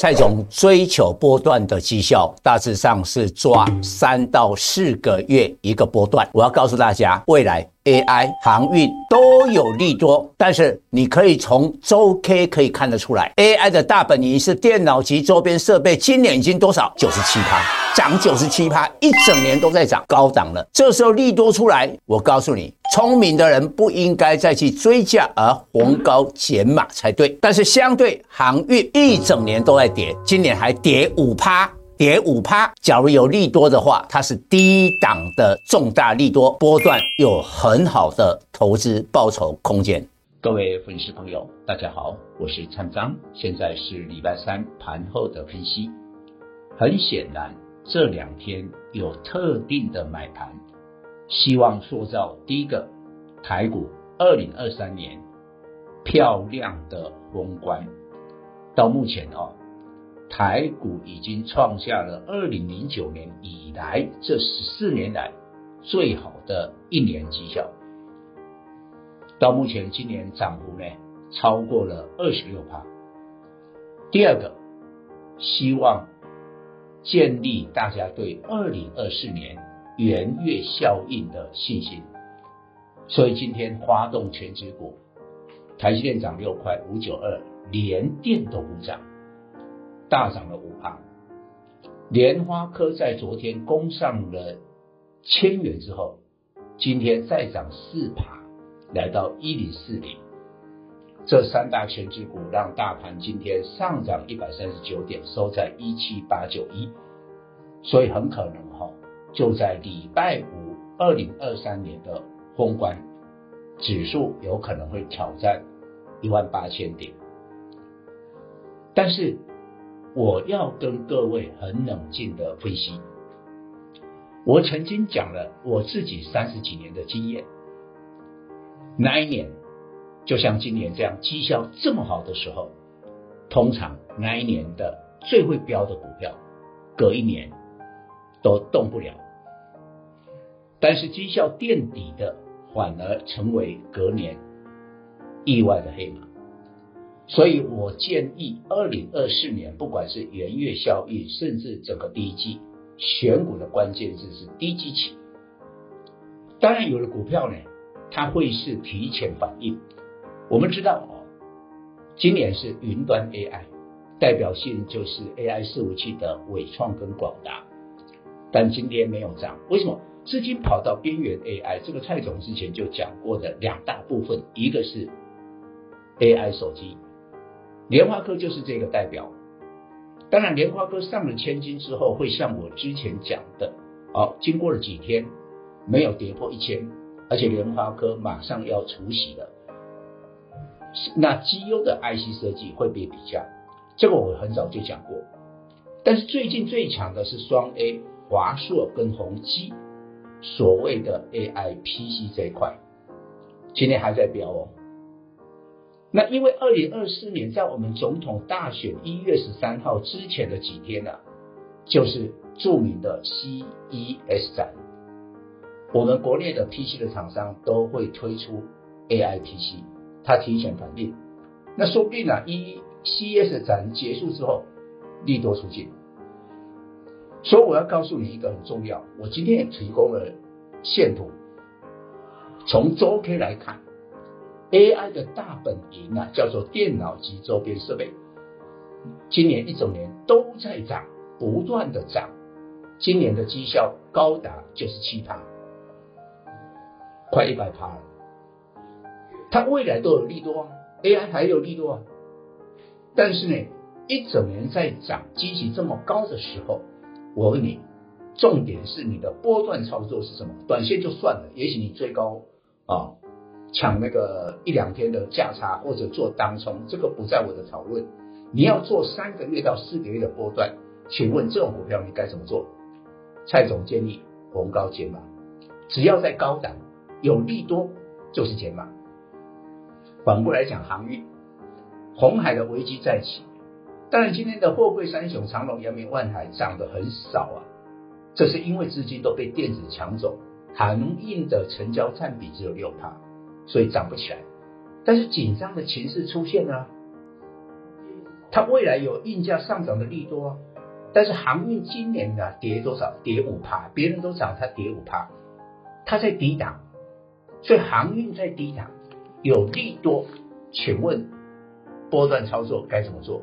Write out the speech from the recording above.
蔡总追求波段的绩效，大致上是抓三到四个月一个波段。我要告诉大家，未来 AI、航运都有利多，但是你可以从周 K 可以看得出来，AI 的大本营是电脑及周边设备，今年已经多少？九十七趴，涨九十七趴，一整年都在涨，高档了。这时候利多出来，我告诉你。聪明的人不应该再去追价而逢高减码才对，但是相对航运一整年都在跌，今年还跌五趴，跌五趴。假如有利多的话，它是低档的重大利多，波段有很好的投资报酬空间。各位粉丝朋友，大家好，我是蔡章，现在是礼拜三盘后的分析。很显然，这两天有特定的买盘。希望塑造第一个台股二零二三年漂亮的宏观。到目前哦，台股已经创下了二零零九年以来这十四年来最好的一年绩效。到目前今年涨幅呢超过了二十六趴。第二个，希望建立大家对二零二四年。圆月效应的信心，所以今天发动全指股，台积电涨六块五九二，连电都不涨，大涨了五趴。莲花科在昨天攻上了千元之后，今天再涨四趴，来到一零四零。这三大权值股让大盘今天上涨一百三十九点，收在一七八九一，所以很可能哈。就在礼拜五，二零二三年的封关，指数有可能会挑战一万八千点。但是我要跟各位很冷静的分析，我曾经讲了我自己三十几年的经验，哪一年就像今年这样绩效这么好的时候，通常那一年的最会飙的股票，隔一年。都动不了，但是绩效垫底的反而成为隔年意外的黑马，所以我建议二零二四年不管是元月效应，甚至整个第一季选股的关键字是低基期。当然，有的股票呢，它会是提前反应。我们知道哦，今年是云端 AI，代表性就是 AI 伺服器的伟创跟广达。但今天没有涨，为什么？资金跑到边缘 AI，这个蔡总之前就讲过的两大部分，一个是 AI 手机，联发科就是这个代表。当然，联发科上了千金之后，会像我之前讲的，哦，经过了几天没有跌破一千，而且联发科马上要除息了，那绩优的 IC 设计会被比较，这个我很早就讲过。但是最近最强的是双 A。华硕跟宏碁，所谓的 AI PC 这一块，今天还在飙哦。那因为二零二四年在我们总统大选一月十三号之前的几天呢、啊，就是著名的 CES 展，我们国内的 PC 的厂商都会推出 AI PC，它提前反应。那说不定呢、一 CES 展结束之后，利多出尽。所以我要告诉你一个很重要，我今天也提供了线图，从周 K 来看，AI 的大本营啊，叫做电脑及周边设备，今年一整年都在涨，不断的涨，今年的绩效高达九十七趴，快一百趴了，它未来都有利多啊，AI 还有利多啊，但是呢，一整年在涨，积极这么高的时候。我问你，重点是你的波段操作是什么？短线就算了，也许你追高啊，抢那个一两天的价差，或者做当冲，这个不在我的讨论。你要做三个月到四个月的波段，请问这种股票你该怎么做？蔡总建议逢高减码，只要在高档有利多就是减码。反过来讲，航运，红海的危机再起。当然，今天的货柜三雄长荣、阳明、万海涨得很少啊，这是因为资金都被电子抢走，航运的成交占比只有六趴，所以涨不起来。但是紧张的情势出现了，它未来有运价上涨的利多啊。但是航运今年呢跌多少？跌五趴，别人都涨，它跌五趴，它在抵挡，所以航运在抵挡有利多，请问波段操作该怎么做？